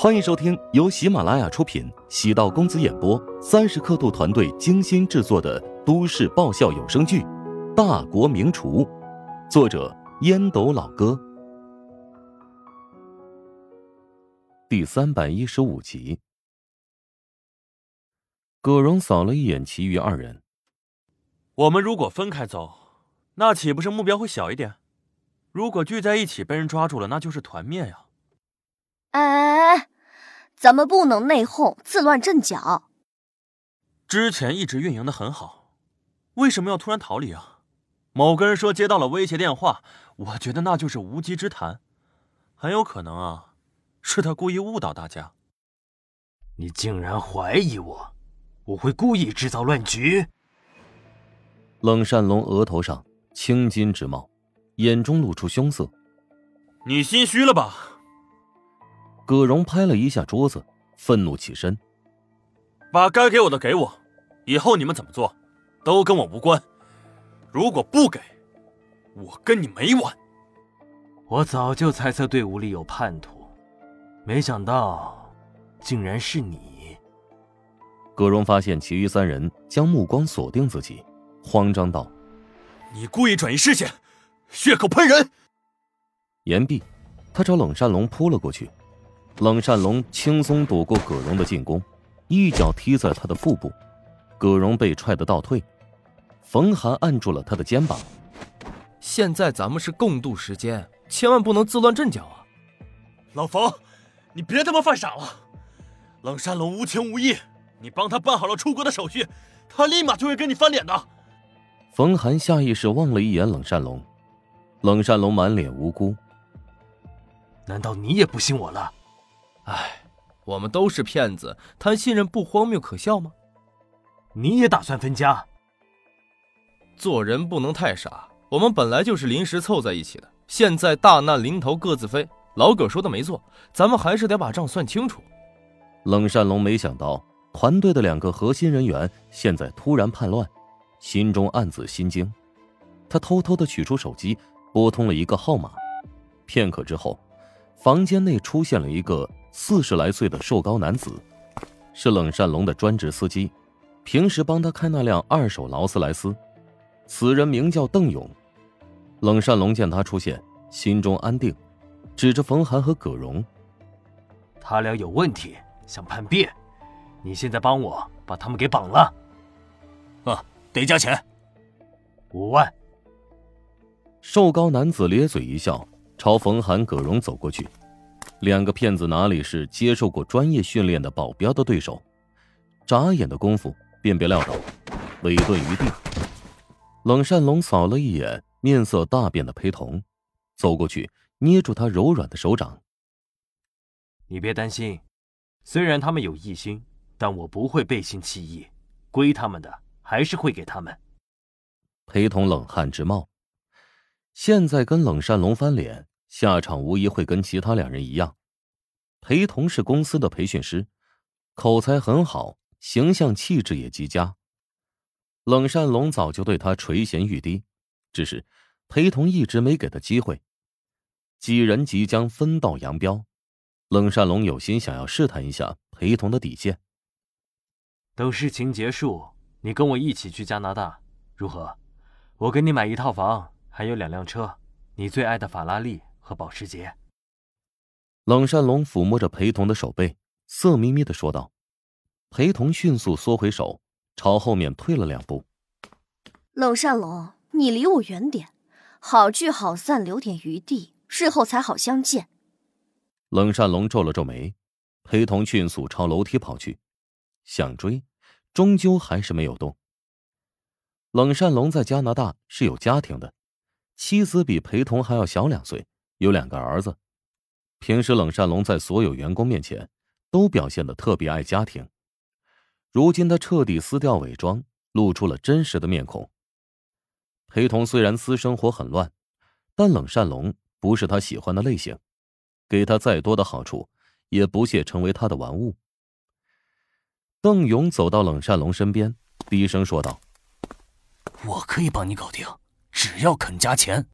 欢迎收听由喜马拉雅出品、喜道公子演播、三十刻度团队精心制作的都市爆笑有声剧《大国名厨》，作者烟斗老哥，第三百一十五集。葛荣扫了一眼其余二人，我们如果分开走，那岂不是目标会小一点？如果聚在一起被人抓住了，那就是团灭呀！哎哎，咱们不能内讧，自乱阵脚。之前一直运营的很好，为什么要突然逃离啊？某个人说接到了威胁电话，我觉得那就是无稽之谈，很有可能啊，是他故意误导大家。你竟然怀疑我，我会故意制造乱局？冷善龙额头上青筋直冒，眼中露出凶色。你心虚了吧？葛荣拍了一下桌子，愤怒起身：“把该给我的给我，以后你们怎么做，都跟我无关。如果不给，我跟你没完。”我早就猜测队伍里有叛徒，没想到竟然是你。葛荣发现其余三人将目光锁定自己，慌张道：“你故意转移视线，血口喷人！”言毕，他朝冷善龙扑了过去。冷善龙轻松躲过葛荣的进攻，一脚踢在他的腹部，葛荣被踹得倒退。冯寒按住了他的肩膀。现在咱们是共度时间，千万不能自乱阵脚啊！老冯，你别他妈犯傻了！冷善龙无情无义，你帮他办好了出国的手续，他立马就会跟你翻脸的。冯寒下意识望了一眼冷善龙，冷善龙满脸无辜。难道你也不信我了？哎，我们都是骗子，谈信任不荒谬可笑吗？你也打算分家？做人不能太傻，我们本来就是临时凑在一起的，现在大难临头各自飞。老葛说的没错，咱们还是得把账算清楚。冷善龙没想到团队的两个核心人员现在突然叛乱，心中暗自心惊。他偷偷的取出手机，拨通了一个号码。片刻之后，房间内出现了一个。四十来岁的瘦高男子，是冷善龙的专职司机，平时帮他开那辆二手劳斯莱斯。此人名叫邓勇。冷善龙见他出现，心中安定，指着冯寒和葛荣：“他俩有问题，想叛变，你现在帮我把他们给绑了。”“啊，得加钱，五万。”瘦高男子咧嘴一笑，朝冯寒、葛荣走过去。两个骗子哪里是接受过专业训练的保镖的对手？眨眼的功夫便被撂倒，委顿于地。冷善龙扫了一眼面色大变的裴童，走过去捏住他柔软的手掌：“你别担心，虽然他们有异心，但我不会背信弃义，归他们的还是会给他们。”裴童冷汗直冒，现在跟冷善龙翻脸。下场无疑会跟其他两人一样。裴同是公司的培训师，口才很好，形象气质也极佳。冷善龙早就对他垂涎欲滴，只是裴同一直没给他机会。几人即将分道扬镳，冷善龙有心想要试探一下裴同的底线。等事情结束，你跟我一起去加拿大，如何？我给你买一套房，还有两辆车，你最爱的法拉利。和保时捷。冷善龙抚摸着裴童的手背，色眯眯的说道：“裴童迅速缩回手，朝后面退了两步。冷善龙，你离我远点，好聚好散，留点余地，日后才好相见。”冷善龙皱了皱眉，裴童迅速朝楼梯跑去，想追，终究还是没有动。冷善龙在加拿大是有家庭的，妻子比裴童还要小两岁。有两个儿子，平时冷善龙在所有员工面前都表现的特别爱家庭。如今他彻底撕掉伪装，露出了真实的面孔。裴童虽然私生活很乱，但冷善龙不是他喜欢的类型，给他再多的好处，也不屑成为他的玩物。邓勇走到冷善龙身边，低声说道：“我可以帮你搞定，只要肯加钱。”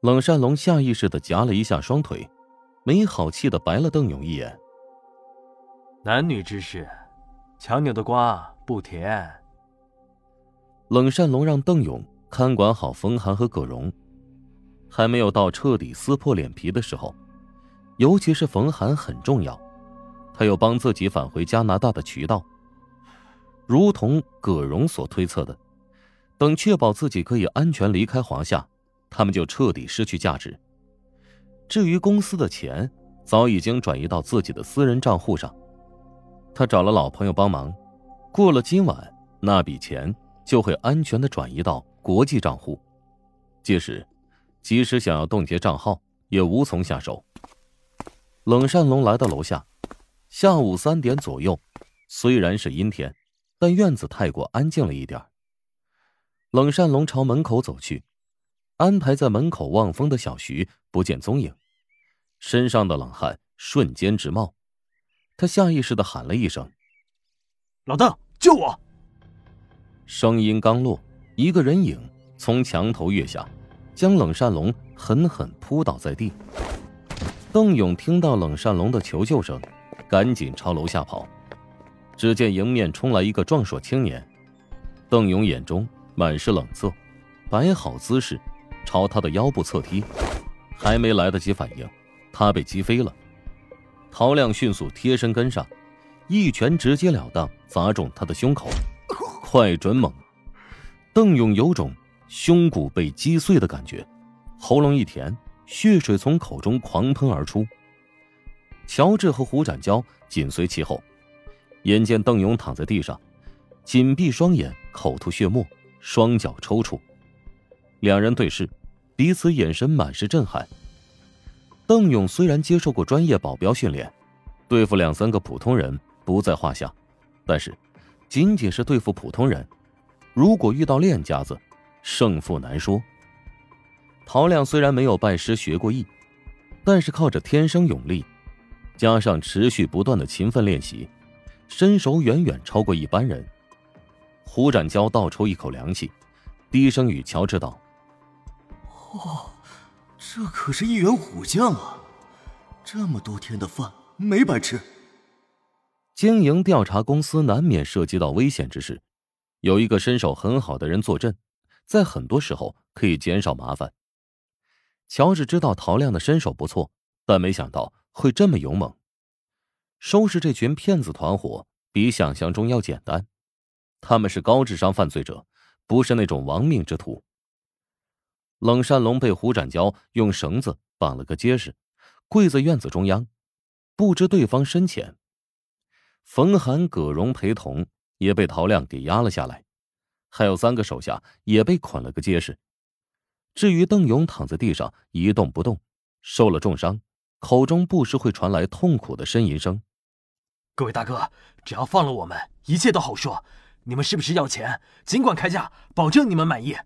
冷善龙下意识的夹了一下双腿，没好气的白了邓勇一眼。男女之事，强扭的瓜不甜。冷善龙让邓勇看管好冯寒和葛荣，还没有到彻底撕破脸皮的时候。尤其是冯寒很重要，他有帮自己返回加拿大的渠道。如同葛荣所推测的，等确保自己可以安全离开华夏，他们就彻底失去价值。至于公司的钱，早已经转移到自己的私人账户上。他找了老朋友帮忙，过了今晚，那笔钱就会安全的转移到国际账户。届时，即使想要冻结账号，也无从下手。冷善龙来到楼下，下午三点左右，虽然是阴天，但院子太过安静了一点。冷善龙朝门口走去，安排在门口望风的小徐不见踪影，身上的冷汗瞬间直冒，他下意识的喊了一声：“老邓，救我！”声音刚落，一个人影从墙头跃下，将冷善龙狠狠扑倒在地。邓勇听到冷善龙的求救声，赶紧朝楼下跑。只见迎面冲来一个壮硕青年，邓勇眼中满是冷色，摆好姿势，朝他的腰部侧踢。还没来得及反应，他被击飞了。陶亮迅速贴身跟上，一拳直截了当砸中他的胸口，快准猛。邓勇有种胸骨被击碎的感觉，喉咙一甜。血水从口中狂喷而出，乔治和胡展娇紧随其后。眼见邓勇躺在地上，紧闭双眼，口吐血沫，双脚抽搐。两人对视，彼此眼神满是震撼。邓勇虽然接受过专业保镖训练，对付两三个普通人不在话下，但是仅仅是对付普通人，如果遇到练家子，胜负难说。陶亮虽然没有拜师学过艺，但是靠着天生勇力，加上持续不断的勤奋练习，身手远远超过一般人。胡展娇倒抽一口凉气，低声与乔治道：“哦，这可是一员虎将啊！这么多天的饭没白吃。经营调查公司难免涉及到危险之事，有一个身手很好的人坐镇，在很多时候可以减少麻烦。”乔治知道陶亮的身手不错，但没想到会这么勇猛。收拾这群骗子团伙比想象中要简单，他们是高智商犯罪者，不是那种亡命之徒。冷善龙被胡展娇用绳子绑了个结实，跪在院子中央，不知对方深浅。冯寒、葛荣陪同也被陶亮给压了下来，还有三个手下也被捆了个结实。至于邓勇躺在地上一动不动，受了重伤，口中不时会传来痛苦的呻吟声。各位大哥，只要放了我们，一切都好说。你们是不是要钱？尽管开价，保证你们满意。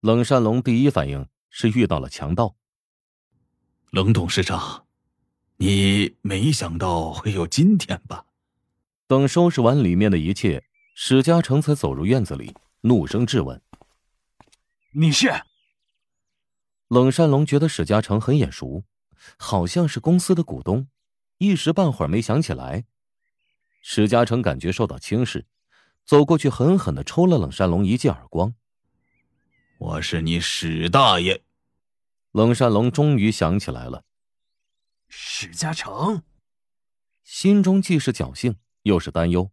冷善龙第一反应是遇到了强盗。冷董事长，你没想到会有今天吧？等收拾完里面的一切，史嘉诚才走入院子里，怒声质问：“你是？”冷善龙觉得史嘉诚很眼熟，好像是公司的股东，一时半会儿没想起来。史嘉诚感觉受到轻视，走过去狠狠的抽了冷山龙一记耳光。我是你史大爷。冷山龙终于想起来了，史嘉诚，心中既是侥幸又是担忧。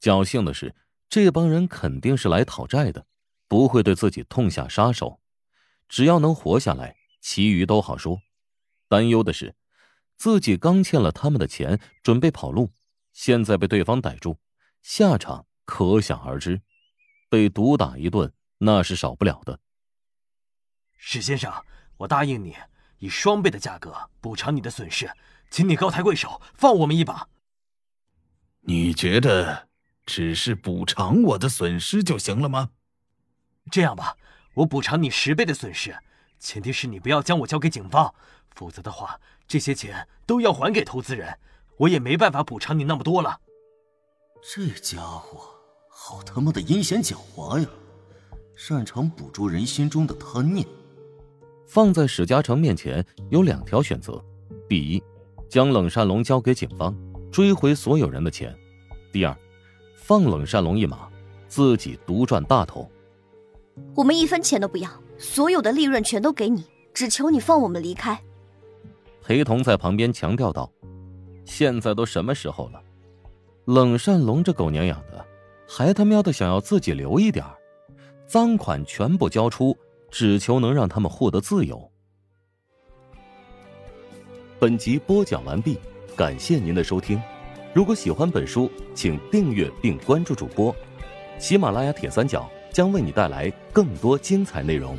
侥幸的是，这帮人肯定是来讨债的，不会对自己痛下杀手。只要能活下来，其余都好说。担忧的是，自己刚欠了他们的钱，准备跑路，现在被对方逮住，下场可想而知。被毒打一顿，那是少不了的。史先生，我答应你，以双倍的价格补偿你的损失，请你高抬贵手，放我们一把。你觉得只是补偿我的损失就行了吗？这样吧。我补偿你十倍的损失，前提是你不要将我交给警方，否则的话，这些钱都要还给投资人，我也没办法补偿你那么多了。这家伙好他妈的阴险狡猾呀，擅长捕捉人心中的贪念。放在史嘉诚面前有两条选择：第一，将冷善龙交给警方，追回所有人的钱；第二，放冷善龙一马，自己独赚大头。我们一分钱都不要，所有的利润全都给你，只求你放我们离开。裴童在旁边强调道：“现在都什么时候了？冷善龙这狗娘养的，还他喵的想要自己留一点赃款全部交出，只求能让他们获得自由。”本集播讲完毕，感谢您的收听。如果喜欢本书，请订阅并关注主播。喜马拉雅铁三角将为你带来更多精彩内容。